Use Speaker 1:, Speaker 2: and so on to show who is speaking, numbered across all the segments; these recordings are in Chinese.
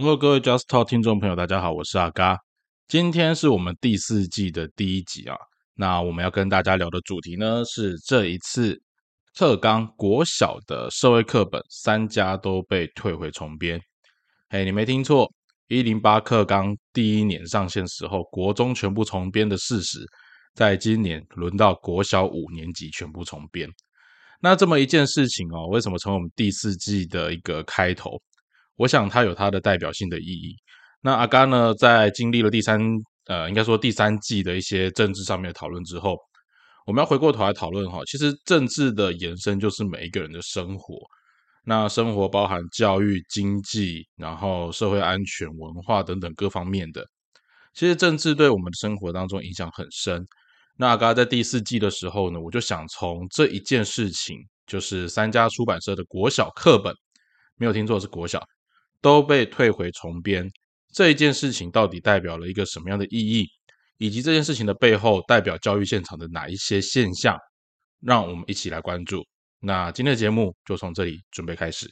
Speaker 1: Hello，各位 Just Talk 听众朋友，大家好，我是阿嘎。今天是我们第四季的第一集啊。那我们要跟大家聊的主题呢，是这一次特纲国小的社会课本三家都被退回重编。嘿，你没听错，一零八课纲第一年上线时候，国中全部重编的事实，在今年轮到国小五年级全部重编。那这么一件事情哦，为什么成为我们第四季的一个开头？我想它有它的代表性的意义。那阿甘呢，在经历了第三呃，应该说第三季的一些政治上面的讨论之后，我们要回过头来讨论哈，其实政治的延伸就是每一个人的生活。那生活包含教育、经济，然后社会安全、文化等等各方面的。其实政治对我们的生活当中影响很深。那阿甘在第四季的时候呢，我就想从这一件事情，就是三家出版社的国小课本，没有听错是国小。都被退回重编，这一件事情到底代表了一个什么样的意义，以及这件事情的背后代表教育现场的哪一些现象，让我们一起来关注。那今天的节目就从这里准备开始。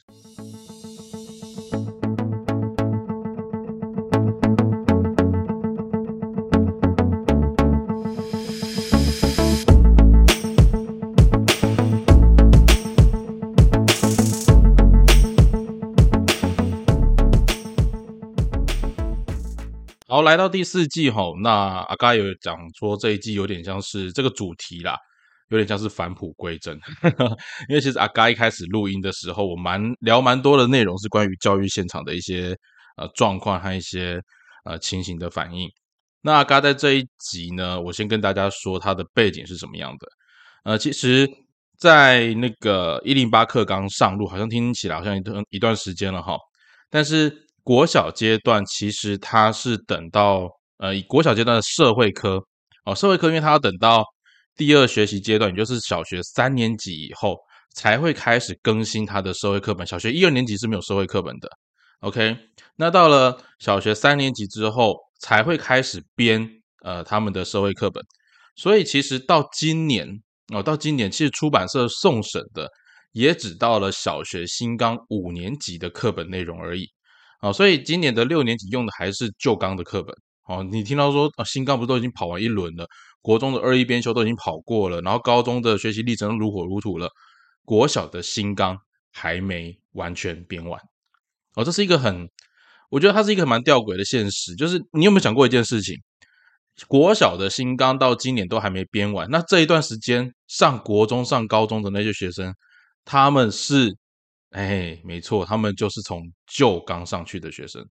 Speaker 1: 来到第四季哈，那阿嘎有讲说这一季有点像是这个主题啦，有点像是返璞归真。因为其实阿嘎一开始录音的时候，我蛮聊蛮多的内容是关于教育现场的一些呃状况和一些呃情形的反应。那阿嘎在这一集呢，我先跟大家说他的背景是什么样的。呃，其实，在那个一零八课刚上路，好像听起来好像一段一段时间了哈，但是。国小阶段其实它是等到呃，以国小阶段的社会科哦，社会科因为它要等到第二学习阶段，也就是小学三年级以后才会开始更新它的社会课本。小学一二年级是没有社会课本的。OK，那到了小学三年级之后才会开始编呃他们的社会课本。所以其实到今年哦，到今年其实出版社送审的也只到了小学新纲五年级的课本内容而已。啊，所以今年的六年级用的还是旧纲的课本。哦，你听到说啊，新纲不是都已经跑完一轮了？国中的二一编修都已经跑过了，然后高中的学习历程如火如荼了，国小的新纲还没完全编完。哦，这是一个很，我觉得它是一个蛮吊诡的现实。就是你有没有想过一件事情？国小的新纲到今年都还没编完，那这一段时间上国中、上高中的那些学生，他们是？哎，没错，他们就是从旧纲上去的学生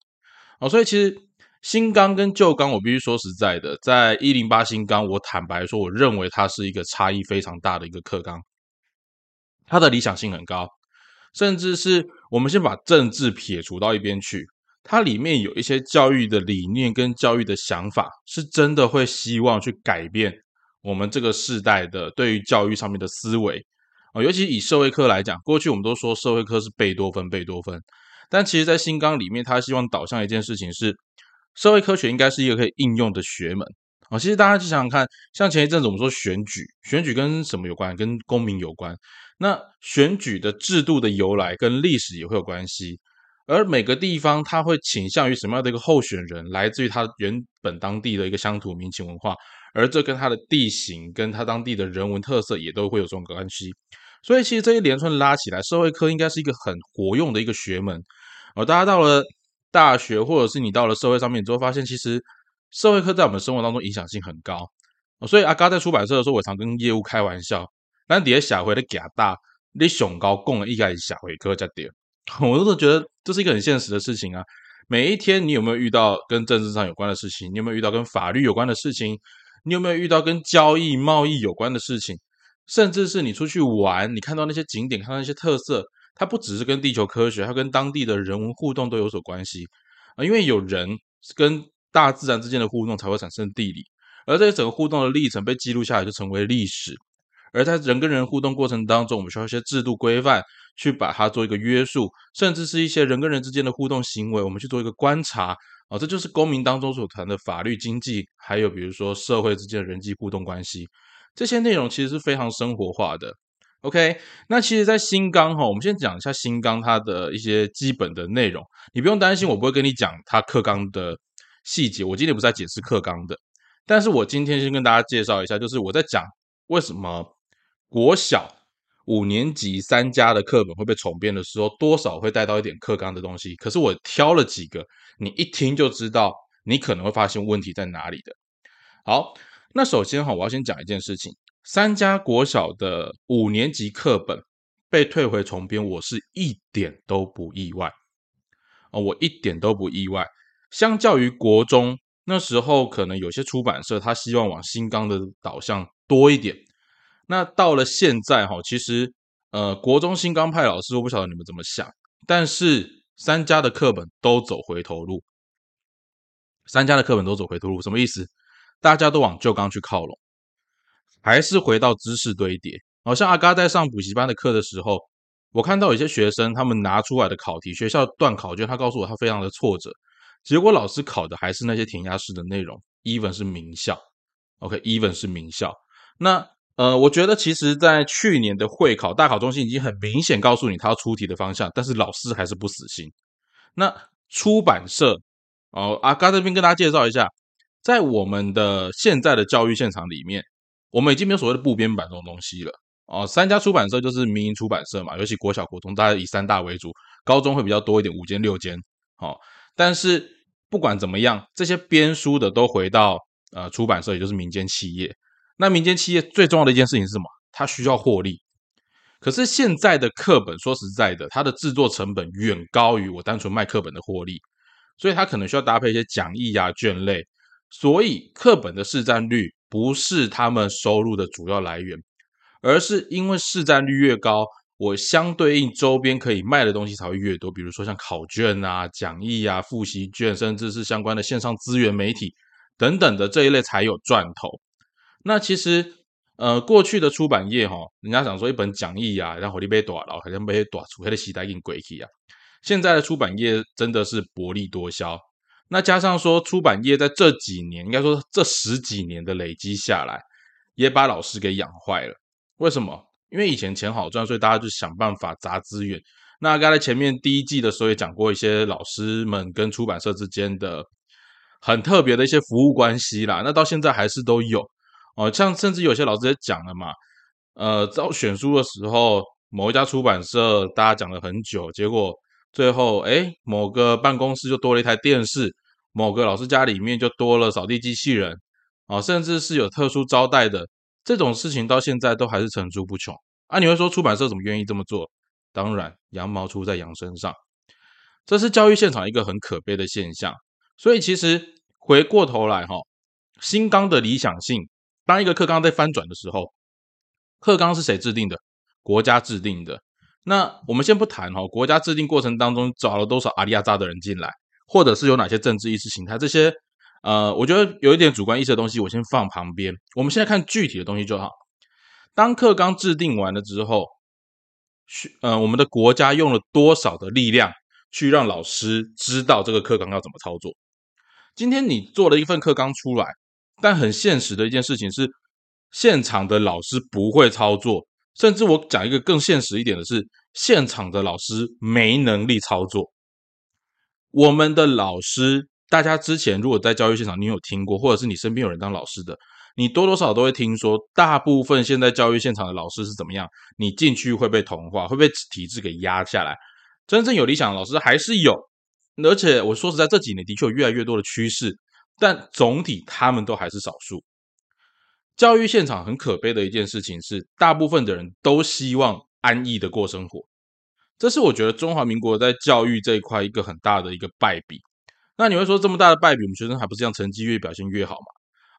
Speaker 1: 哦，所以其实新纲跟旧纲，我必须说实在的，在一零八新纲，我坦白说，我认为它是一个差异非常大的一个课纲，它的理想性很高，甚至是我们先把政治撇除到一边去，它里面有一些教育的理念跟教育的想法，是真的会希望去改变我们这个世代的对于教育上面的思维。尤其以社会科来讲，过去我们都说社会科是贝多芬，贝多芬。但其实，在新纲里面，他希望导向一件事情是，社会科学应该是一个可以应用的学门。啊，其实大家去想想看，像前一阵子我们说选举，选举跟什么有关？跟公民有关。那选举的制度的由来跟历史也会有关系。而每个地方，它会倾向于什么样的一个候选人，来自于他原本当地的一个乡土民情文化，而这跟它的地形，跟它当地的人文特色，也都会有这种关系。所以其实这一连串拉起来，社会科应该是一个很活用的一个学门。而大家到了大学，或者是你到了社会上面之后，发现其实社会科在我们生活当中影响性很高。所以阿嘎在出版社的时候，我常跟业务开玩笑，那底下下回的假大，你熊高供了一该下回科在点，我都是觉得这是一个很现实的事情啊。每一天你有没有遇到跟政治上有关的事情？你有没有遇到跟法律有关的事情？你有没有遇到跟交易贸易有关的事情？甚至是你出去玩，你看到那些景点，看到那些特色，它不只是跟地球科学，它跟当地的人文互动都有所关系啊。因为有人跟大自然之间的互动，才会产生地理，而这些整个互动的历程被记录下来，就成为历史。而在人跟人互动过程当中，我们需要一些制度规范去把它做一个约束，甚至是一些人跟人之间的互动行为，我们去做一个观察啊。这就是公民当中所谈的法律、经济，还有比如说社会之间的人际互动关系。这些内容其实是非常生活化的 OK，那其实，在新纲哈，我们先讲一下新纲它的一些基本的内容。你不用担心，我不会跟你讲它课纲的细节。我今天不是在解释课纲的，但是我今天先跟大家介绍一下，就是我在讲为什么国小五年级三家的课本会被重编的时候，多少会带到一点课纲的东西。可是我挑了几个，你一听就知道，你可能会发现问题在哪里的。好，那首先哈，我要先讲一件事情。三家国小的五年级课本被退回重编，我是一点都不意外哦，我一点都不意外。相较于国中那时候，可能有些出版社他希望往新纲的导向多一点。那到了现在哈，其实呃，国中新纲派老师，我不晓得你们怎么想，但是三家的课本都走回头路，三家的课本都走回头路，什么意思？大家都往旧纲去靠拢。还是回到知识堆叠，好像阿嘎在上补习班的课的时候，我看到有些学生他们拿出来的考题，学校断考卷，他告诉我他非常的挫折，结果老师考的还是那些填鸭式的内容，even 是名校，OK，even 是名校。那呃，我觉得其实，在去年的会考大考中心已经很明显告诉你他要出题的方向，但是老师还是不死心。那出版社哦，阿嘎这边跟大家介绍一下，在我们的现在的教育现场里面。我们已经没有所谓的部编版这种东西了哦。三家出版社就是民营出版社嘛，尤其国小、国中，大家以三大为主，高中会比较多一点，五间、六间。好，但是不管怎么样，这些编书的都回到呃出版社，也就是民间企业。那民间企业最重要的一件事情是什么？它需要获利。可是现在的课本，说实在的，它的制作成本远高于我单纯卖课本的获利，所以它可能需要搭配一些讲义呀、卷类，所以课本的市占率。不是他们收入的主要来源，而是因为市占率越高，我相对应周边可以卖的东西才会越多。比如说像考卷啊、讲义啊、复习卷，甚至是相关的线上资源媒体等等的这一类才有赚头。那其实，呃，过去的出版业哈，人家讲说一本讲义啊，然后你被短了，好像被短出，还得洗带给鬼气啊。现在的出版业真的是薄利多销。那加上说，出版业在这几年，应该说这十几年的累积下来，也把老师给养坏了。为什么？因为以前钱好赚，所以大家就想办法砸资源。那刚才前面第一季的时候也讲过一些老师们跟出版社之间的很特别的一些服务关系啦。那到现在还是都有哦，像甚至有些老师也讲了嘛，呃，在选书的时候，某一家出版社大家讲了很久，结果。最后，哎，某个办公室就多了一台电视，某个老师家里面就多了扫地机器人，啊，甚至是有特殊招待的这种事情，到现在都还是层出不穷啊！你会说出版社怎么愿意这么做？当然，羊毛出在羊身上，这是教育现场一个很可悲的现象。所以，其实回过头来，哈，新纲的理想性，当一个课纲在翻转的时候，课纲是谁制定的？国家制定的。那我们先不谈哈，国家制定过程当中找了多少阿里亚扎的人进来，或者是有哪些政治意识形态这些，呃，我觉得有一点主观意识的东西，我先放旁边。我们现在看具体的东西就好。当课纲制定完了之后，去呃，我们的国家用了多少的力量去让老师知道这个课纲要怎么操作？今天你做了一份课纲出来，但很现实的一件事情是，现场的老师不会操作。甚至我讲一个更现实一点的是，现场的老师没能力操作。我们的老师，大家之前如果在教育现场，你有听过，或者是你身边有人当老师的，你多多少都会听说，大部分现在教育现场的老师是怎么样？你进去会被同化，会被体制给压下来。真正有理想的老师还是有，而且我说实在，这几年的确有越来越多的趋势，但总体他们都还是少数。教育现场很可悲的一件事情是，大部分的人都希望安逸的过生活，这是我觉得中华民国在教育这一块一个很大的一个败笔。那你会说这么大的败笔，我们学生还不是这样，成绩越表现越好嘛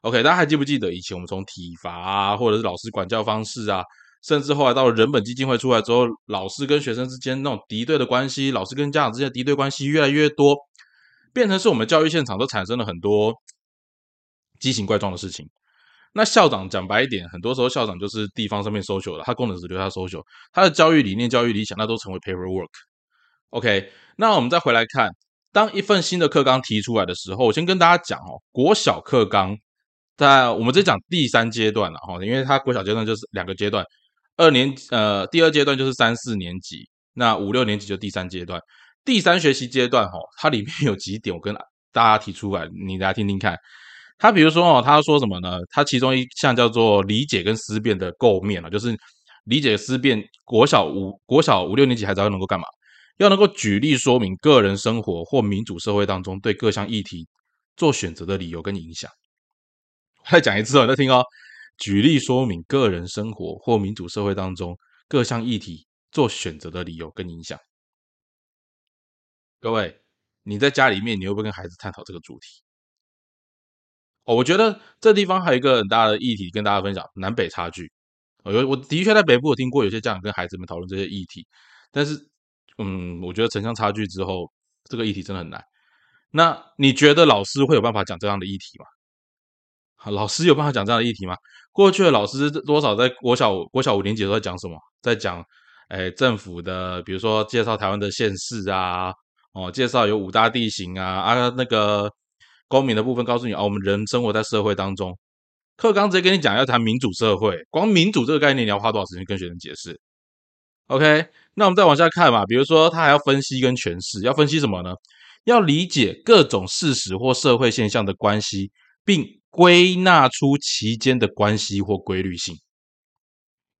Speaker 1: ？OK，大家还记不记得以前我们从体罚啊，或者是老师管教方式啊，甚至后来到了人本基金会出来之后，老师跟学生之间那种敌对的关系，老师跟家长之间的敌对关系越来越多，变成是我们教育现场都产生了很多畸形怪状的事情。那校长讲白一点，很多时候校长就是地方上面收 l 的，他功能只留下收 l 他的教育理念、教育理想，那都成为 paperwork。OK，那我们再回来看，当一份新的课纲提出来的时候，我先跟大家讲哦，国小课纲在我们这讲第三阶段了哈，因为它国小阶段就是两个阶段，二年呃第二阶段就是三四年级，那五六年级就第三阶段。第三学习阶段哈，它里面有几点我跟大家提出来，你大家听听看。他比如说哦，他说什么呢？他其中一项叫做理解跟思辨的构面啊，就是理解思辨。国小五国小五六年级孩子要能够干嘛？要能够举例说明个人生活或民主社会当中对各项议题做选择的理由跟影响。再讲一次哦，再听哦。举例说明个人生活或民主社会当中各项议题做选择的理由跟影响。各位，你在家里面，你会不会跟孩子探讨这个主题？哦，我觉得这地方还有一个很大的议题跟大家分享：南北差距。有我的确在北部有听过有些家长跟孩子们讨论这些议题，但是，嗯，我觉得城乡差距之后，这个议题真的很难。那你觉得老师会有办法讲这样的议题吗？老师有办法讲这样的议题吗？过去的老师多少在国小国小五年级都在讲什么？在讲，哎，政府的，比如说介绍台湾的县市啊，哦，介绍有五大地形啊，啊，那个公民的部分告诉你，哦，我们人生活在社会当中。课刚直接跟你讲要谈民主社会，光民主这个概念你要花多少时间跟学生解释？OK，那我们再往下看嘛，比如说他还要分析跟诠释，要分析什么呢？要理解各种事实或社会现象的关系，并。归纳出其间的关系或规律性，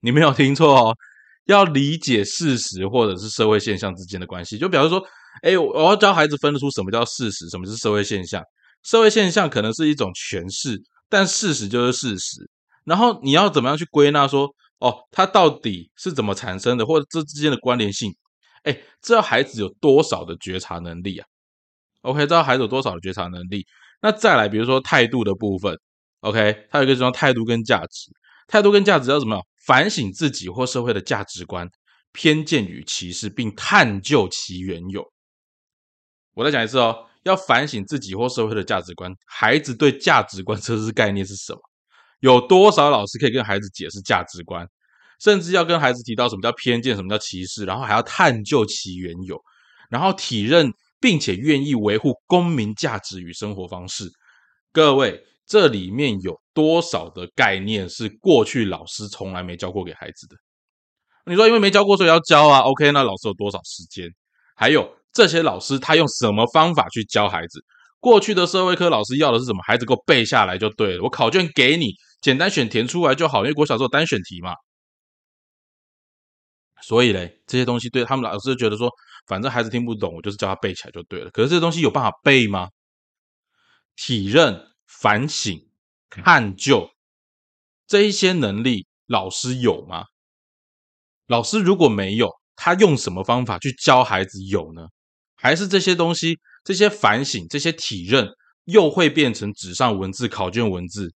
Speaker 1: 你没有听错哦。要理解事实或者是社会现象之间的关系，就比如说，哎，我要教孩子分得出什么叫事实，什么是社会现象。社会现象可能是一种诠释，但事实就是事实。然后你要怎么样去归纳说，哦，它到底是怎么产生的，或者这之间的关联性？哎，这要孩子有多少的觉察能力啊？OK，知道孩子有多少的觉察能力？那再来，比如说态度的部分，OK，它有一个叫态度跟价值。态度跟价值要怎么样？反省自己或社会的价值观、偏见与歧视，并探究其缘由。我再讲一次哦，要反省自己或社会的价值观。孩子对价值观这是概念是什么？有多少老师可以跟孩子解释价值观？甚至要跟孩子提到什么叫偏见，什么叫歧视，然后还要探究其缘由，然后体认。并且愿意维护公民价值与生活方式，各位，这里面有多少的概念是过去老师从来没教过给孩子的？你说因为没教过，所以要教啊？OK，那老师有多少时间？还有这些老师他用什么方法去教孩子？过去的社会科老师要的是什么？孩子给我背下来就对了，我考卷给你，简单选填出来就好，因为国小时候单选题嘛。所以嘞，这些东西对他们老师觉得说。反正孩子听不懂，我就是叫他背起来就对了。可是这东西有办法背吗？体认、反省、探究这一些能力，老师有吗？老师如果没有，他用什么方法去教孩子有呢？还是这些东西、这些反省、这些体认，又会变成纸上文字、考卷文字？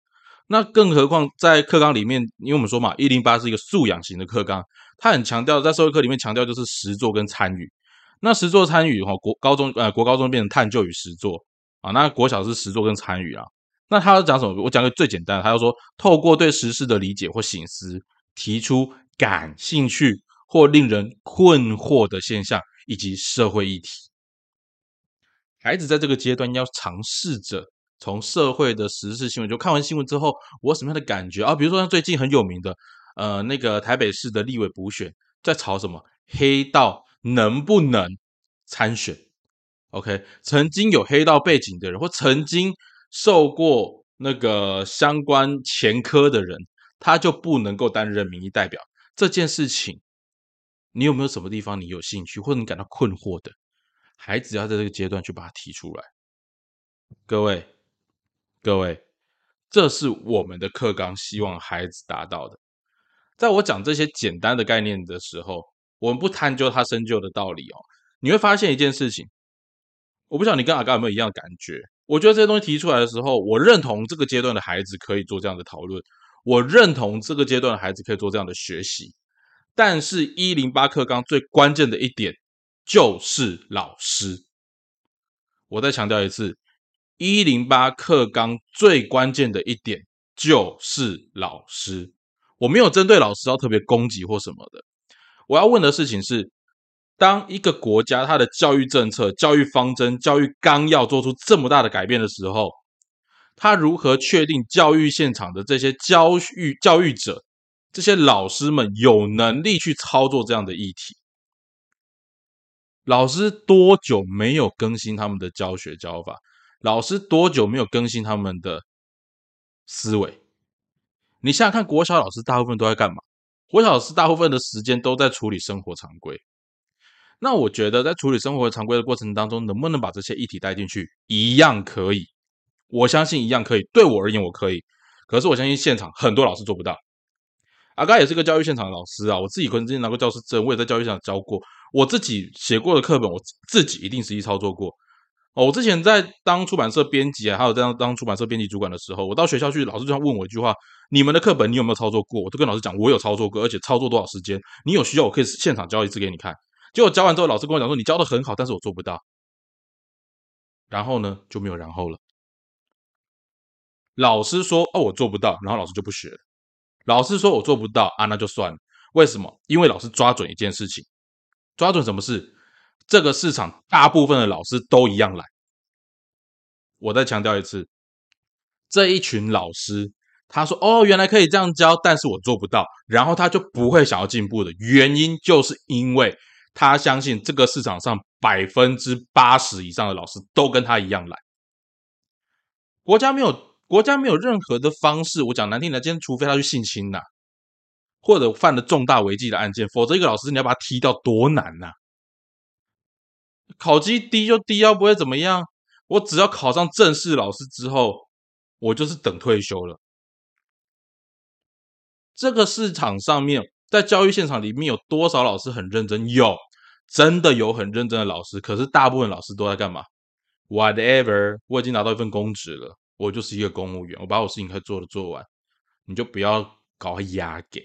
Speaker 1: 那更何况在课纲里面，因为我们说嘛，一零八是一个素养型的课纲，他很强调在社会课里面强调就是实作跟参与。那实作参与哈，国高中呃国高中变成探究与实作啊，那国小是实作跟参与啊。那他要讲什么？我讲个最简单的，他要说透过对实事的理解或醒思，提出感兴趣或令人困惑的现象以及社会议题。孩子在这个阶段要尝试着从社会的时事新闻，就看完新闻之后，我什么样的感觉啊？比如说像最近很有名的呃那个台北市的立委补选，在吵什么黑道。能不能参选？OK，曾经有黑道背景的人，或曾经受过那个相关前科的人，他就不能够担任民意代表。这件事情，你有没有什么地方你有兴趣，或者你感到困惑的？孩子要在这个阶段去把它提出来。各位，各位，这是我们的课纲，希望孩子达到的。在我讲这些简单的概念的时候。我们不探究他深究的道理哦，你会发现一件事情，我不晓得你跟阿刚有没有一样的感觉。我觉得这些东西提出来的时候，我认同这个阶段的孩子可以做这样的讨论，我认同这个阶段的孩子可以做这样的学习。但是，一零八课纲最关键的一点就是老师。我再强调一次，一零八课纲最关键的一点就是老师。我没有针对老师要特别攻击或什么的。我要问的事情是：当一个国家它的教育政策、教育方针、教育纲要做出这么大的改变的时候，他如何确定教育现场的这些教育教育者这些老师们有能力去操作这样的议题。老师多久没有更新他们的教学教法？老师多久没有更新他们的思维？你想想看，国小老师大部分都在干嘛？国小老师大部分的时间都在处理生活常规。那我觉得，在处理生活常规的过程当中，能不能把这些议题带进去，一样可以。我相信一样可以。对我而言，我可以。可是我相信现场很多老师做不到。阿刚也是个教育现场的老师啊，我自己可能之前拿过教师证，我也在教育现场教过。我自己写过的课本，我自己一定实际操作过。哦，我之前在当出版社编辑啊，还有这样当出版社编辑主管的时候，我到学校去，老师就要问我一句话：你们的课本你有没有操作过？我都跟老师讲，我有操作过，而且操作多少时间？你有需要我可以现场教一次给你看。结果教完之后，老师跟我讲说：“你教的很好，但是我做不到。”然后呢，就没有然后了。老师说：“哦，我做不到。”然后老师就不学了。老师说我做不到啊，那就算了。为什么？因为老师抓准一件事情，抓准什么事？这个市场大部分的老师都一样来。我再强调一次，这一群老师，他说：“哦，原来可以这样教，但是我做不到。”然后他就不会想要进步的原因，就是因为。他相信这个市场上百分之八十以上的老师都跟他一样懒。国家没有国家没有任何的方式，我讲难听点，今天除非他去性侵呐，或者犯了重大违纪的案件，否则一个老师你要把他踢掉多难呐！考绩低就低啊，不会怎么样。我只要考上正式老师之后，我就是等退休了。这个市场上面，在教育现场里面有多少老师很认真？有。真的有很认真的老师，可是大部分老师都在干嘛？Whatever，我已经拿到一份公职了，我就是一个公务员，我把我事情该做的做完，你就不要搞压给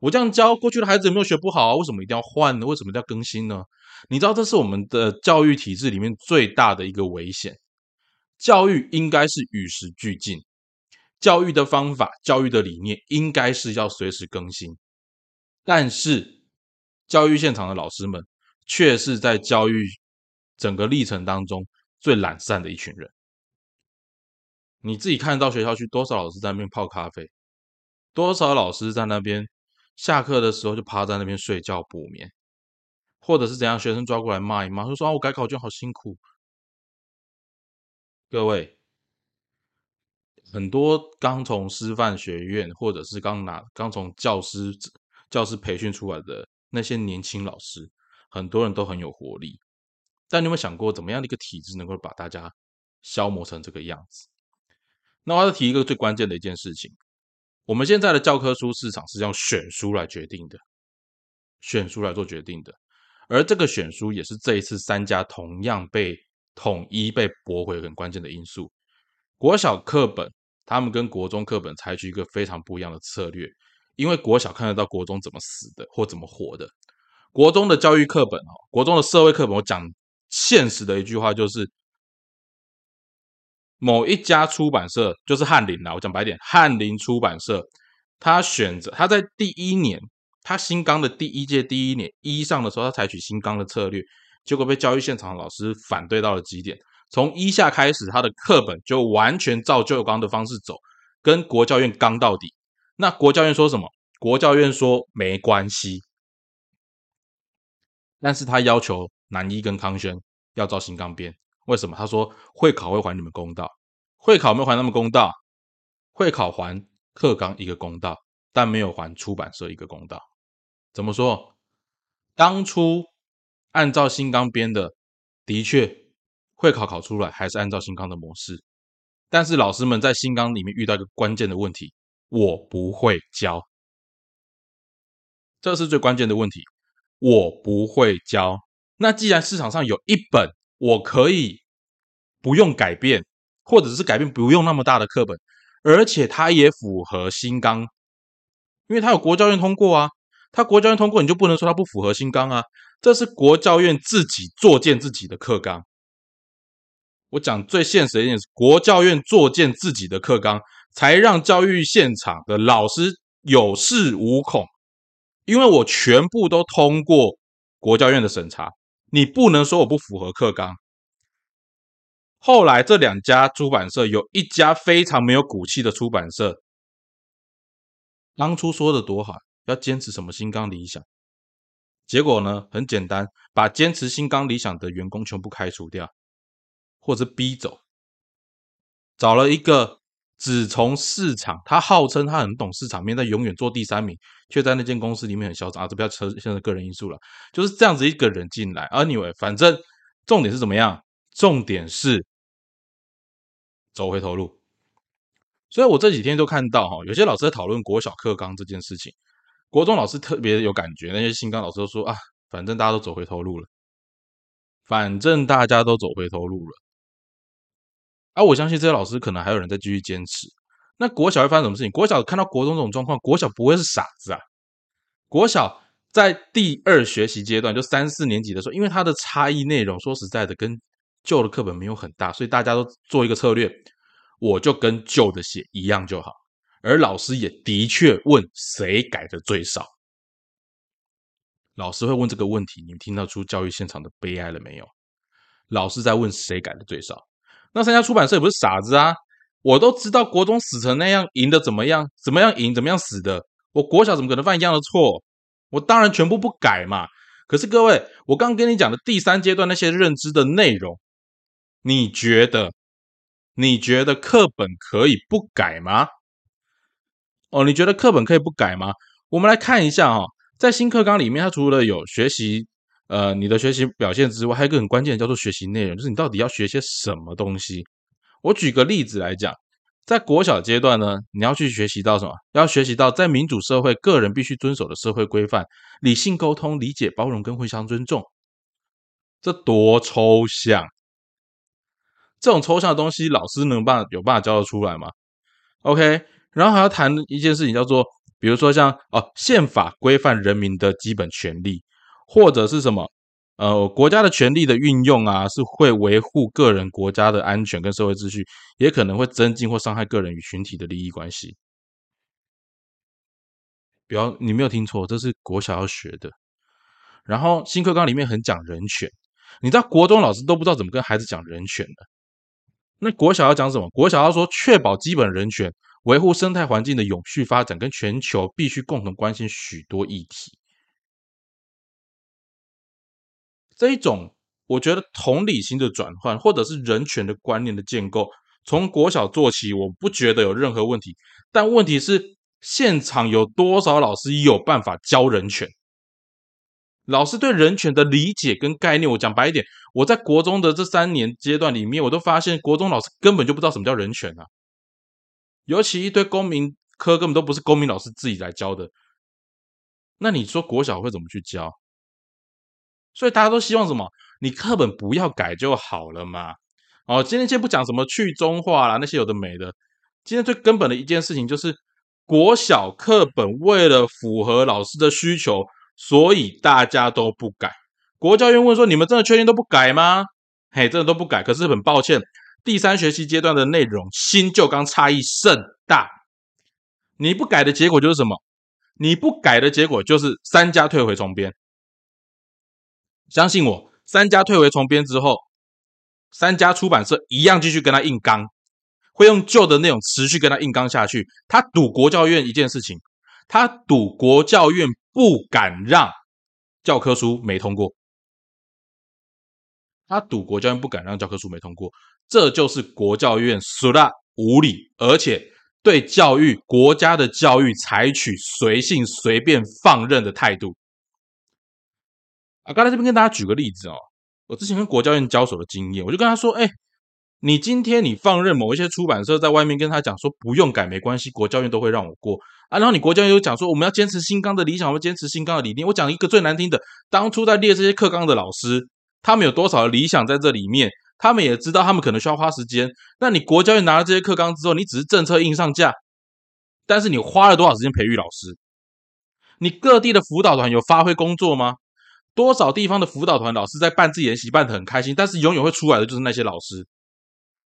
Speaker 1: 我这样教过去的孩子有没有学不好啊？为什么一定要换呢？为什么一定要更新呢？你知道这是我们的教育体制里面最大的一个危险。教育应该是与时俱进，教育的方法、教育的理念应该是要随时更新，但是教育现场的老师们。却是在教育整个历程当中最懒散的一群人。你自己看到学校去，多少老师在那边泡咖啡，多少老师在那边下课的时候就趴在那边睡觉补眠，或者是怎样，学生抓过来骂一骂，就说啊，我改考卷好辛苦。各位，很多刚从师范学院，或者是刚拿刚从教师教师培训出来的那些年轻老师。很多人都很有活力，但你有没有想过，怎么样的一个体制能够把大家消磨成这个样子？那我要提一个最关键的一件事情：我们现在的教科书市场是用选书来决定的，选书来做决定的。而这个选书也是这一次三家同样被统一被驳回很关键的因素。国小课本他们跟国中课本采取一个非常不一样的策略，因为国小看得到国中怎么死的或怎么活的。国中的教育课本哦，国中的社会课本，我讲现实的一句话就是，某一家出版社就是翰林啦，我讲白点，翰林出版社，他选择他在第一年，他新纲的第一届第一年一上的时候，他采取新纲的策略，结果被教育现场老师反对到了极点。从一下开始，他的课本就完全照旧纲的方式走，跟国教院刚到底。那国教院说什么？国教院说没关系。但是他要求南一跟康轩要照新纲编，为什么？他说会考会还你们公道，会考没有还他们公道，会考还课纲一个公道，但没有还出版社一个公道。怎么说？当初按照新纲编的，的确会考考出来还是按照新纲的模式，但是老师们在新纲里面遇到一个关键的问题，我不会教，这是最关键的问题。我不会教。那既然市场上有一本我可以不用改变，或者是改变不用那么大的课本，而且它也符合新纲，因为它有国教院通过啊。它国教院通过，你就不能说它不符合新纲啊。这是国教院自己作践自己的课纲。我讲最现实一点是，国教院作践自己的课纲，才让教育现场的老师有恃无恐。因为我全部都通过国教院的审查，你不能说我不符合课纲。后来这两家出版社有一家非常没有骨气的出版社，当初说的多好，要坚持什么新纲理想，结果呢？很简单，把坚持新纲理想的员工全部开除掉，或者逼走，找了一个只从市场，他号称他很懂市场面，但永远做第三名，却在那间公司里面很嚣张啊！这不要扯现在个人因素了，就是这样子一个人进来。Anyway，反正重点是怎么样？重点是走回头路。所以我这几天都看到哈，有些老师在讨论国小课纲这件事情。国中老师特别有感觉，那些新纲老师都说啊，反正大家都走回头路了，反正大家都走回头路了。啊，我相信这些老师可能还有人在继续坚持。那国小会发生什么事情？国小看到国中这种状况，国小不会是傻子啊。国小在第二学习阶段，就三四年级的时候，因为它的差异内容，说实在的，跟旧的课本没有很大，所以大家都做一个策略，我就跟旧的写一样就好。而老师也的确问谁改的最少，老师会问这个问题，你们听到出教育现场的悲哀了没有？老师在问谁改的最少，那三家出版社也不是傻子啊，我都知道国中死成那样，赢的怎么样？怎么样赢？怎么样死的？我国小怎么可能犯一样的错？我当然全部不改嘛。可是各位，我刚跟你讲的第三阶段那些认知的内容，你觉得？你觉得课本可以不改吗？哦，你觉得课本可以不改吗？我们来看一下哈，在新课纲里面，它除了有学习，呃，你的学习表现之外，还有一个很关键的叫做学习内容，就是你到底要学些什么东西。我举个例子来讲，在国小阶段呢，你要去学习到什么？要学习到在民主社会，个人必须遵守的社会规范，理性沟通、理解、包容跟互相尊重。这多抽象！这种抽象的东西，老师能办有办法教得出来吗？OK。然后还要谈一件事情，叫做，比如说像哦，宪法规范人民的基本权利，或者是什么，呃，国家的权利的运用啊，是会维护个人国家的安全跟社会秩序，也可能会增进或伤害个人与群体的利益关系。比方你没有听错，这是国小要学的。然后新课纲里面很讲人权，你知道国中老师都不知道怎么跟孩子讲人权的，那国小要讲什么？国小要说确保基本人权。维护生态环境的永续发展，跟全球必须共同关心许多议题。这一种，我觉得同理心的转换，或者是人权的观念的建构，从国小做起，我不觉得有任何问题。但问题是，现场有多少老师有办法教人权？老师对人权的理解跟概念，我讲白一点，我在国中的这三年阶段里面，我都发现国中老师根本就不知道什么叫人权啊。尤其一堆公民科根本都不是公民老师自己来教的，那你说国小会怎么去教？所以大家都希望什么？你课本不要改就好了嘛。哦，今天先不讲什么去中化啦，那些有的没的。今天最根本的一件事情就是，国小课本为了符合老师的需求，所以大家都不改。国教院问说：“你们真的确定都不改吗？”嘿，真的都不改。可是很抱歉。第三学期阶段的内容新旧纲差异甚大，你不改的结果就是什么？你不改的结果就是三家退回重编。相信我，三家退回重编之后，三家出版社一样继续跟他硬刚，会用旧的内容持续跟他硬刚下去。他赌国教院一件事情，他赌国教院不敢让教科书没通过。他赌国教院不敢让教科书没通过，这就是国教院俗辣无理，而且对教育国家的教育采取随性随便放任的态度。啊，刚才这边跟大家举个例子哦，我之前跟国教院交手的经验，我就跟他说：“哎，你今天你放任某一些出版社在外面跟他讲说不用改没关系，国教院都会让我过啊。然后你国教院又讲说我们要坚持新纲的理想，我们坚持新纲的理念。我讲一个最难听的，当初在列这些课纲的老师。”他们有多少的理想在这里面？他们也知道，他们可能需要花时间。那你国教院拿了这些课纲之后，你只是政策硬上架，但是你花了多少时间培育老师？你各地的辅导团有发挥工作吗？多少地方的辅导团老师在办自己研习办的很开心，但是永远会出来的就是那些老师。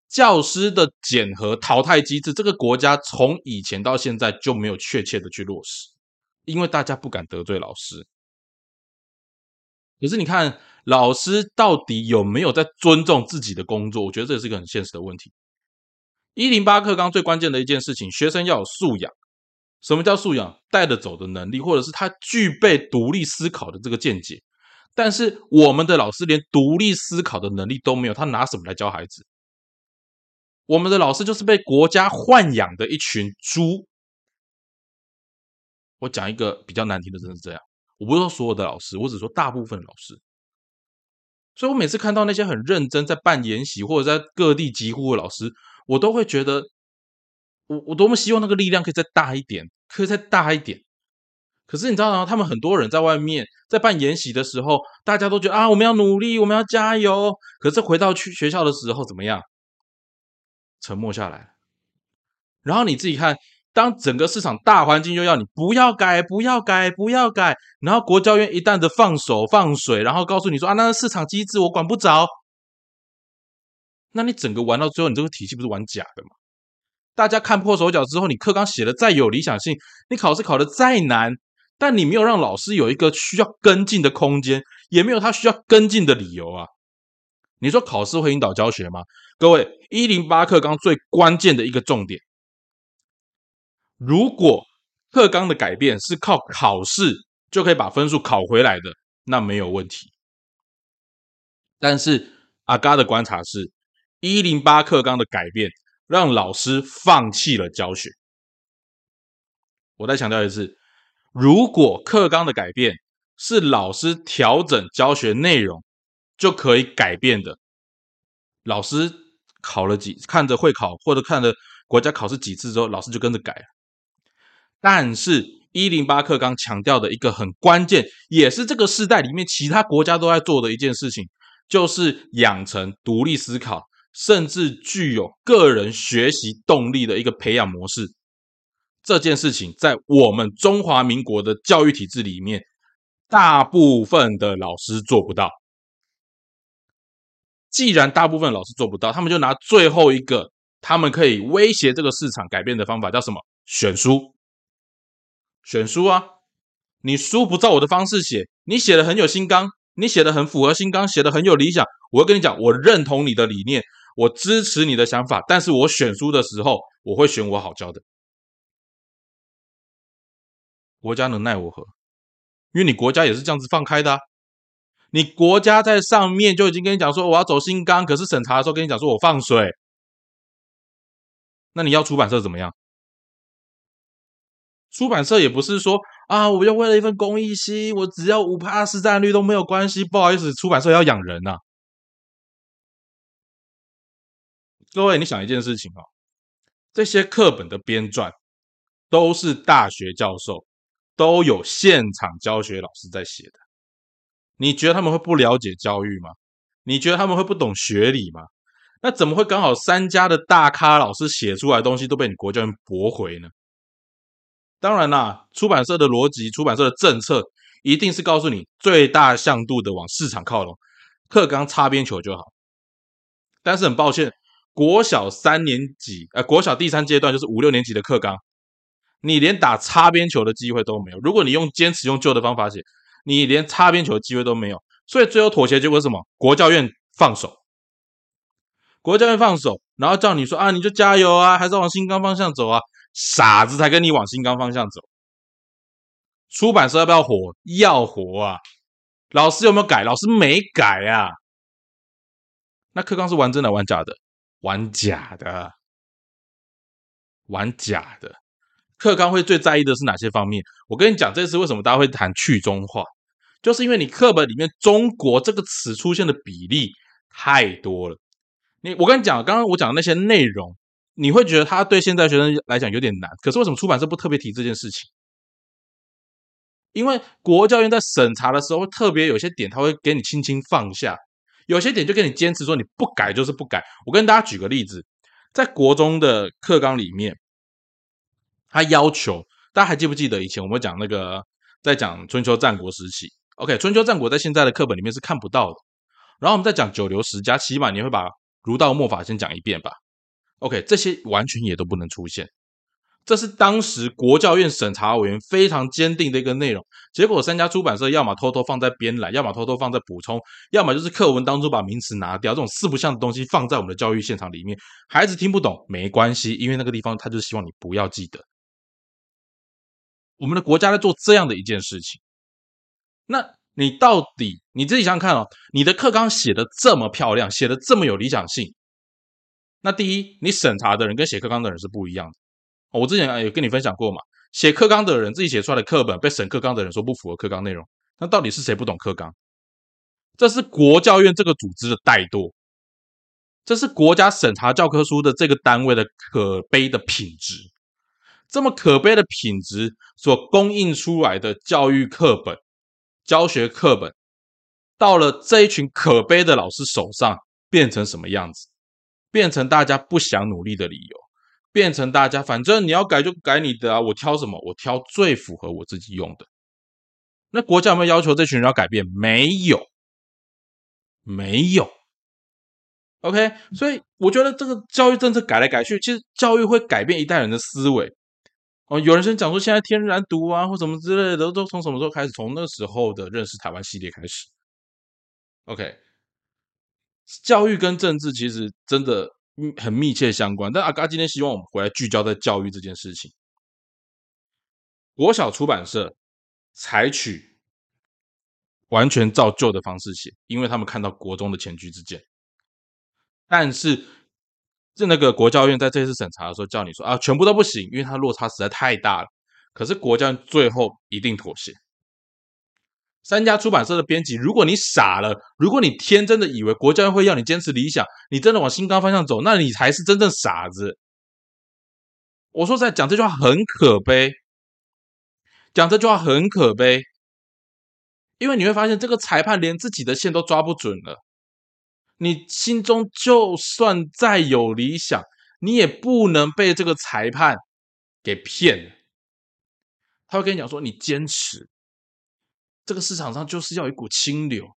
Speaker 1: 教师的检核淘汰机制，这个国家从以前到现在就没有确切的去落实，因为大家不敢得罪老师。可是你看，老师到底有没有在尊重自己的工作？我觉得这也是一个很现实的问题。一零八课纲最关键的一件事情，学生要有素养。什么叫素养？带得走的能力，或者是他具备独立思考的这个见解。但是我们的老师连独立思考的能力都没有，他拿什么来教孩子？我们的老师就是被国家豢养的一群猪。我讲一个比较难听的，真是这样。我不是说所有的老师，我只说大部分老师。所以我每次看到那些很认真在办研习或者在各地疾呼的老师，我都会觉得，我我多么希望那个力量可以再大一点，可以再大一点。可是你知道吗？他们很多人在外面在办研习的时候，大家都觉得啊，我们要努力，我们要加油。可是回到去学校的时候，怎么样？沉默下来。然后你自己看。当整个市场大环境又要你不要改、不要改、不要改，然后国教院一旦的放手放水，然后告诉你说啊，那个市场机制我管不着，那你整个玩到最后，你这个体系不是玩假的吗？大家看破手脚之后，你课纲写的再有理想性，你考试考的再难，但你没有让老师有一个需要跟进的空间，也没有他需要跟进的理由啊。你说考试会引导教学吗？各位，一零八课纲最关键的一个重点。如果课纲的改变是靠考试就可以把分数考回来的，那没有问题。但是阿嘎的观察是，一零八课纲的改变让老师放弃了教学。我再强调一次，如果课纲的改变是老师调整教学内容就可以改变的，老师考了几看着会考或者看着国家考试几次之后，老师就跟着改了。但是，一零八课纲强调的一个很关键，也是这个时代里面其他国家都在做的一件事情，就是养成独立思考，甚至具有个人学习动力的一个培养模式。这件事情在我们中华民国的教育体制里面，大部分的老师做不到。既然大部分老师做不到，他们就拿最后一个他们可以威胁这个市场改变的方法，叫什么？选书。选书啊！你书不照我的方式写，你写的很有心纲，你写的很符合心纲，写的很有理想。我会跟你讲，我认同你的理念，我支持你的想法。但是我选书的时候，我会选我好教的。国家能奈我何？因为你国家也是这样子放开的！你国家在上面就已经跟你讲说我要走新纲，可是审查的时候跟你讲说我放水，那你要出版社怎么样？出版社也不是说啊，我要为了一份公益心，我只要五趴市占率都没有关系。不好意思，出版社要养人呐。各位，你想一件事情啊，这些课本的编撰都是大学教授，都有现场教学老师在写的。你觉得他们会不了解教育吗？你觉得他们会不懂学理吗？那怎么会刚好三家的大咖老师写出来的东西都被你国教院驳回呢？当然啦，出版社的逻辑、出版社的政策，一定是告诉你最大向度的往市场靠拢，课纲擦边球就好。但是很抱歉，国小三年级，呃，国小第三阶段就是五六年级的课纲，你连打擦边球的机会都没有。如果你用坚持用旧的方法写，你连擦边球的机会都没有。所以最后妥协结果是什么？国教院放手，国教院放手，然后叫你说啊，你就加油啊，还是往新纲方向走啊。傻子才跟你往新纲方向走。出版社要不要火？要火啊！老师有没有改？老师没改啊。那课纲是玩真的玩假的？玩假的，玩假的。课纲会最在意的是哪些方面？我跟你讲，这次为什么大家会谈去中化，就是因为你课本里面“中国”这个词出现的比例太多了。你我跟你讲，刚刚我讲的那些内容。你会觉得他对现在学生来讲有点难，可是为什么出版社不特别提这件事情？因为国教院在审查的时候，特别有些点他会给你轻轻放下，有些点就给你坚持说你不改就是不改。我跟大家举个例子，在国中的课纲里面，他要求大家还记不记得以前我们讲那个在讲春秋战国时期？OK，春秋战国在现在的课本里面是看不到的。然后我们在讲九流十家，起码你会把儒道墨法先讲一遍吧。OK，这些完全也都不能出现，这是当时国教院审查委员非常坚定的一个内容。结果三家出版社要么偷偷放在编栏，要么偷偷放在补充，要么就是课文当中把名词拿掉，这种四不像的东西放在我们的教育现场里面，孩子听不懂没关系，因为那个地方他就是希望你不要记得。我们的国家在做这样的一件事情。那你到底你自己想想看哦，你的课纲写的这么漂亮，写的这么有理想性，那第一，你审查的人跟写课纲的人是不一样的。我之前有跟你分享过嘛，写课纲的人自己写出来的课本被审课纲的人说不符合课纲内容，那到底是谁不懂课纲？这是国教院这个组织的怠惰，这是国家审查教科书的这个单位的可悲的品质。这么可悲的品质所供应出来的教育课本。教学课本到了这一群可悲的老师手上，变成什么样子？变成大家不想努力的理由，变成大家反正你要改就改你的啊，我挑什么？我挑最符合我自己用的。那国家有没有要求这群人要改变？没有，没有。OK，所以我觉得这个教育政策改来改去，其实教育会改变一代人的思维。哦，有人先讲说现在天然毒啊，或什么之类的，都从什么时候开始？从那时候的认识台湾系列开始。OK，教育跟政治其实真的很密切相关。但阿嘎今天希望我们回来聚焦在教育这件事情。国小出版社采取完全照旧的方式写，因为他们看到国中的前车之鉴，但是。是那个国教院在这次审查的时候叫你说啊，全部都不行，因为它落差实在太大了。可是国教院最后一定妥协。三家出版社的编辑，如果你傻了，如果你天真的以为国教院会要你坚持理想，你真的往新纲方向走，那你才是真正傻子。我说在讲这句话很可悲，讲这句话很可悲，因为你会发现这个裁判连自己的线都抓不准了。你心中就算再有理想，你也不能被这个裁判给骗。他会跟你讲说：“你坚持，这个市场上就是要一股清流。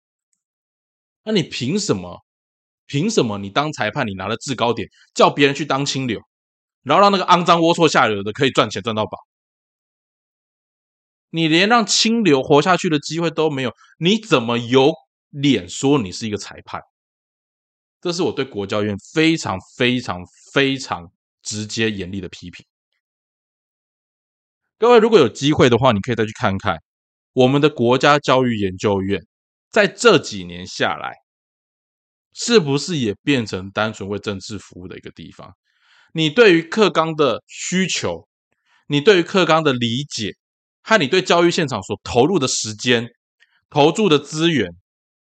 Speaker 1: 那你凭什么？凭什么？你当裁判，你拿了制高点，叫别人去当清流，然后让那个肮脏龌龊下流的可以赚钱赚到饱？你连让清流活下去的机会都没有，你怎么有脸说你是一个裁判？”这是我对国教院非常非常非常直接严厉的批评。各位如果有机会的话，你可以再去看看我们的国家教育研究院在这几年下来，是不是也变成单纯为政治服务的一个地方？你对于课纲的需求，你对于课纲的理解，和你对教育现场所投入的时间、投注的资源，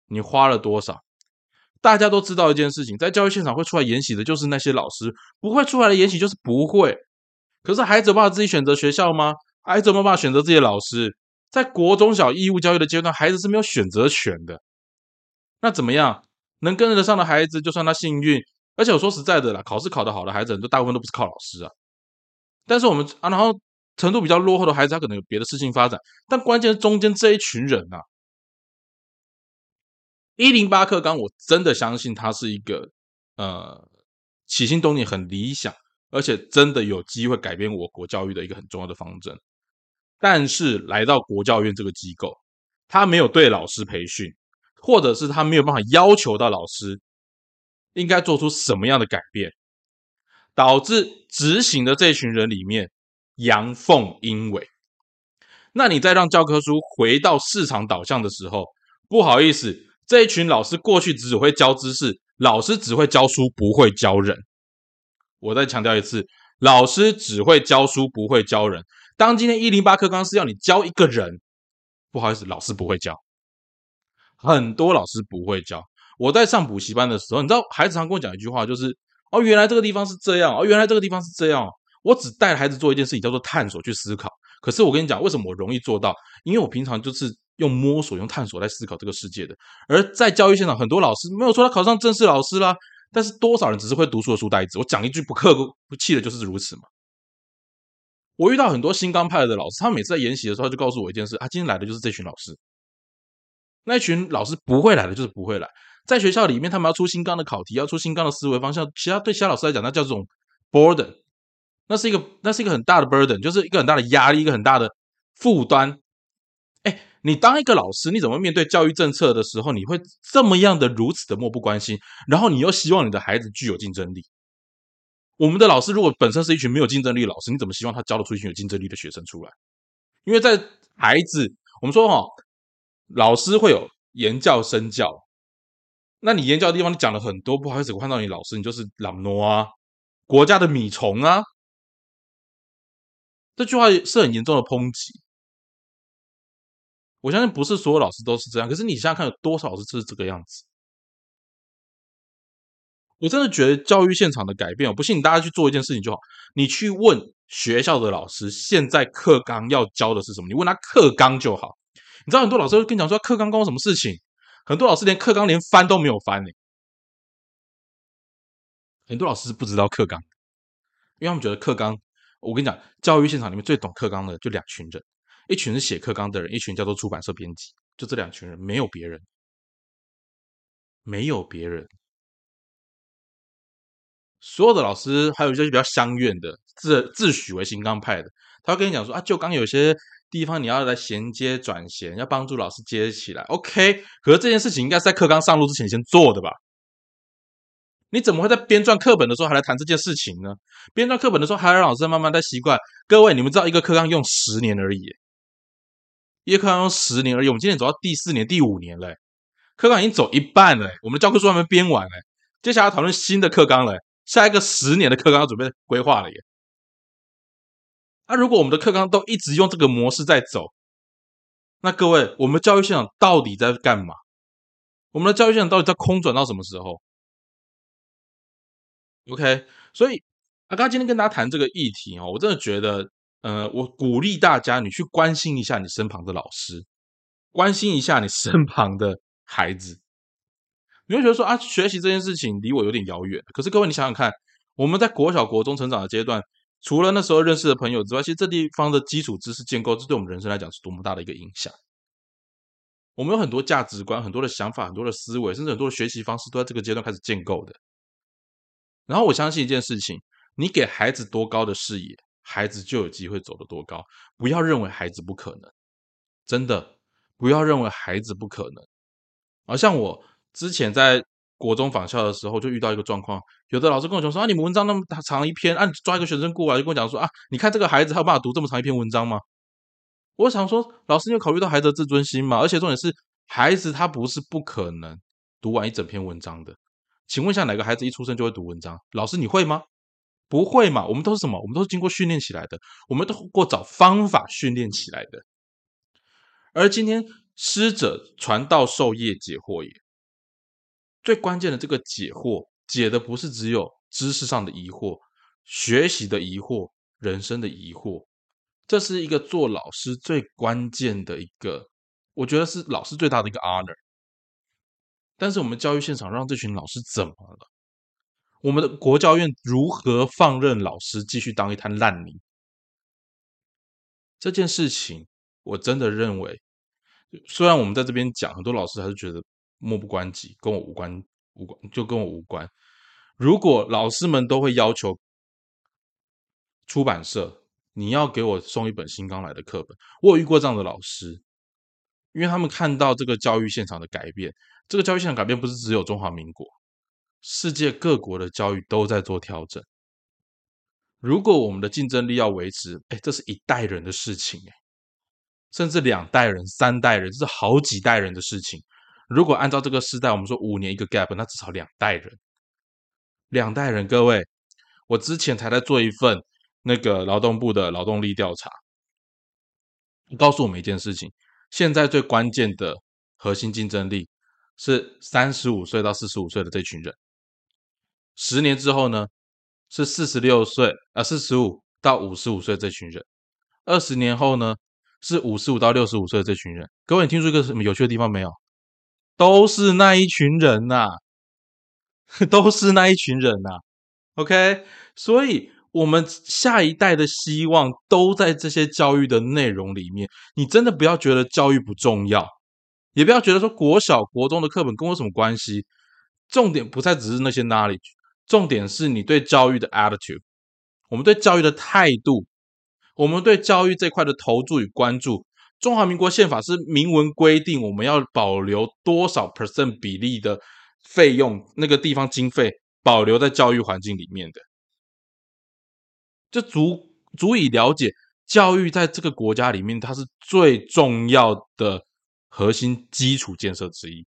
Speaker 1: 你花了多少？大家都知道一件事情，在教育现场会出来演习的，就是那些老师；不会出来的演习，就是不会。可是孩子有办法自己选择学校吗？孩子有办法选择自己的老师？在国中小义务教育的阶段，孩子是没有选择权的。那怎么样能跟得上的孩子，就算他幸运。而且我说实在的啦，考试考得好的孩子，很多大部分都不是靠老师啊。但是我们啊，然后程度比较落后的孩子，他可能有别的事情发展。但关键是中间这一群人啊。一零八课纲，我真的相信它是一个呃起心动念很理想，而且真的有机会改变我国教育的一个很重要的方针。但是来到国教院这个机构，他没有对老师培训，或者是他没有办法要求到老师应该做出什么样的改变，导致执行的这群人里面阳奉阴违。那你再让教科书回到市场导向的时候，不好意思。这一群老师过去只会教知识，老师只会教书，不会教人。我再强调一次，老师只会教书，不会教人。当今天一零八课纲是要你教一个人，不好意思，老师不会教，很多老师不会教。我在上补习班的时候，你知道孩子常跟我讲一句话，就是哦，原来这个地方是这样，哦，原来这个地方是这样。我只带孩子做一件事情，叫做探索去思考。可是我跟你讲，为什么我容易做到？因为我平常就是。用摸索、用探索来思考这个世界的，而在教育现场，很多老师没有说他考上正式老师啦，但是多少人只是会读书的书呆子？我讲一句不客不气的，就是如此嘛。我遇到很多新纲派的老师，他每次在研习的时候，就告诉我一件事：，他今天来的就是这群老师。那群老师不会来的，就是不会来。在学校里面，他们要出新纲的考题，要出新纲的思维方向，其他对其他老师来讲，那叫这种 burden，那是一个，那是一个很大的 burden，就是一个很大的压力，一个很大的负担。你当一个老师，你怎么面对教育政策的时候，你会这么样的如此的漠不关心？然后你又希望你的孩子具有竞争力？我们的老师如果本身是一群没有竞争力老师，你怎么希望他教得出一群有竞争力的学生出来？因为在孩子，我们说哈，老师会有言教身教，那你言教的地方你讲了很多，不好意思，我看到你老师，你就是朗诺啊，国家的米虫啊，这句话是很严重的抨击。我相信不是所有老师都是这样，可是你想想看，有多少老师是这个样子？我真的觉得教育现场的改变，我不信大家去做一件事情就好。你去问学校的老师，现在课纲要教的是什么？你问他课纲就好。你知道很多老师会跟你讲说课纲关我什么事情？很多老师连课纲连翻都没有翻呢。很多老师是不知道课纲，因为他们觉得课纲。我跟你讲，教育现场里面最懂课纲的就两群人，一群是写课纲的人，一群叫做出版社编辑，就这两群人，没有别人，没有别人。所有的老师，还有一些比较相怨的，自自诩为新纲派的，他会跟你讲说啊，就刚有些地方你要来衔接转衔，要帮助老师接起来。OK，可是这件事情应该是在课纲上路之前先做的吧？你怎么会在编撰课本的时候还来谈这件事情呢？编撰课本的时候还让老师慢慢在习惯。各位，你们知道一个课纲用十年而已，一个课纲用十年而已。我们今天走到第四年、第五年了，课纲已经走一半了，我们的教科书还没编完嘞，接下来讨论新的课纲了。下一个十年的课纲要准备规划了耶。那如果我们的课纲都一直用这个模式在走，那各位，我们教育现场到底在干嘛？我们的教育现场到底在空转到什么时候？OK，所以啊，刚刚今天跟大家谈这个议题哦，我真的觉得，呃，我鼓励大家，你去关心一下你身旁的老师，关心一下你身旁的孩子。你会觉得说啊，学习这件事情离我有点遥远。可是各位，你想想看，我们在国小、国中成长的阶段，除了那时候认识的朋友之外，其实这地方的基础知识建构，这对我们人生来讲是多么大的一个影响。我们有很多价值观、很多的想法、很多的思维，甚至很多的学习方式，都在这个阶段开始建构的。然后我相信一件事情：你给孩子多高的视野，孩子就有机会走得多高。不要认为孩子不可能，真的不要认为孩子不可能。而像我。之前在国中访校的时候，就遇到一个状况，有的老师跟我讲说：“啊，你们文章那么长一篇，啊，抓一个学生过来，就跟我讲说啊，你看这个孩子，他有办法读这么长一篇文章吗？”我想说，老师，你有考虑到孩子的自尊心吗？而且重点是，孩子他不是不可能读完一整篇文章的。请问一下，哪个孩子一出生就会读文章？老师，你会吗？不会嘛？我们都是什么？我们都是经过训练起来的，我们都过找方法训练起来的。而今天，师者传道授业解惑也。最关键的这个解惑，解的不是只有知识上的疑惑、学习的疑惑、人生的疑惑，这是一个做老师最关键的一个，我觉得是老师最大的一个 honor。但是我们教育现场让这群老师怎么了？我们的国教院如何放任老师继续当一滩烂泥？这件事情，我真的认为，虽然我们在这边讲，很多老师还是觉得。漠不关己，跟我无关，无关就跟我无关。如果老师们都会要求出版社，你要给我送一本新刚来的课本，我有遇过这样的老师，因为他们看到这个教育现场的改变，这个教育现场改变不是只有中华民国，世界各国的教育都在做调整。如果我们的竞争力要维持，哎，这是一代人的事情，哎，甚至两代人、三代人，这是好几代人的事情。如果按照这个时代，我们说五年一个 gap，那至少两代人，两代人。各位，我之前才在做一份那个劳动部的劳动力调查，告诉我们一件事情：现在最关键的核心竞争力是三十五岁到四十五岁的这群人。十年之后呢，是四十六岁啊，四十五到五十五岁这群人。二十年后呢，是五十五到六十五岁这群人。各位，你听出一个什么有趣的地方没有？都是那一群人呐，都是那一群人呐。OK，所以我们下一代的希望都在这些教育的内容里面。你真的不要觉得教育不重要，也不要觉得说国小、国中的课本跟我什么关系。重点不再只是那些 knowledge，重点是你对教育的 attitude，我们对教育的态度，我们对教育这块的投注与关注。中华民国宪法是明文规定，我们要保留多少 percent 比例的费用，那个地方经费保留在教育环境里面的，就足足以了解教育在这个国家里面，它是最重要的核心基础建设之一。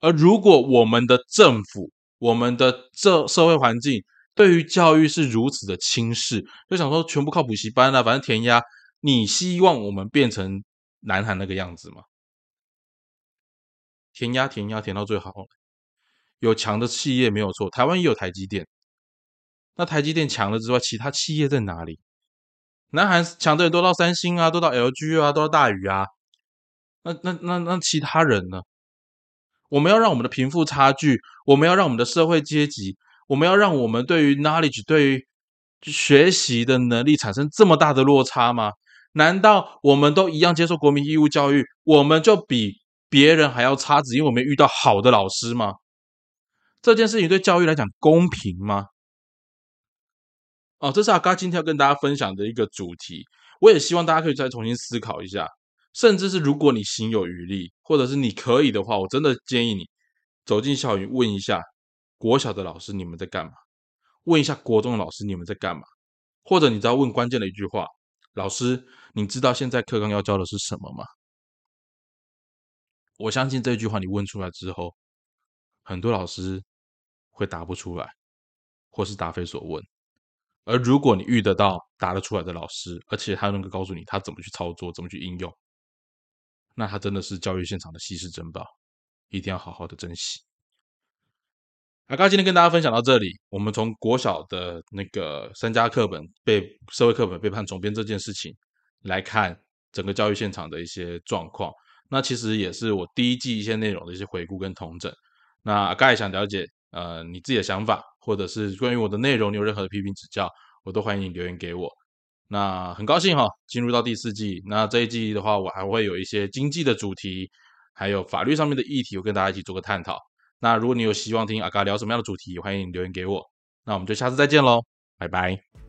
Speaker 1: 而如果我们的政府、我们的这社会环境对于教育是如此的轻视，就想说全部靠补习班啊，反正填鸭，你希望我们变成南韩那个样子吗？填鸭填鸭填到最好，有强的企业没有错，台湾也有台积电。那台积电强了之外，其他企业在哪里？南韩强的人都到三星啊，都到 LG 啊，都到大宇啊。那那那那其他人呢？我们要让我们的贫富差距，我们要让我们的社会阶级，我们要让我们对于 knowledge 对于学习的能力产生这么大的落差吗？难道我们都一样接受国民义务教育，我们就比别人还要差，只因为我们遇到好的老师吗？这件事情对教育来讲公平吗？哦，这是阿嘎今天要跟大家分享的一个主题。我也希望大家可以再重新思考一下，甚至是如果你心有余力，或者是你可以的话，我真的建议你走进校园问一下国小的老师你们在干嘛，问一下国中的老师你们在干嘛，或者你知道问关键的一句话：老师，你知道现在课纲要教的是什么吗？我相信这句话你问出来之后，很多老师会答不出来，或是答非所问。而如果你遇得到答得出来的老师，而且他能够告诉你他怎么去操作、怎么去应用，那他真的是教育现场的稀世珍宝，一定要好好的珍惜。阿刚今天跟大家分享到这里，我们从国小的那个三家课本被社会课本被判重编这件事情来看整个教育现场的一些状况，那其实也是我第一季一些内容的一些回顾跟统整。那阿刚也想了解。呃，你自己的想法，或者是关于我的内容，你有任何的批评指教，我都欢迎你留言给我。那很高兴哈，进入到第四季。那这一季的话，我还会有一些经济的主题，还有法律上面的议题，我跟大家一起做个探讨。那如果你有希望听阿嘎聊什么样的主题，欢迎留言给我。那我们就下次再见喽，拜拜。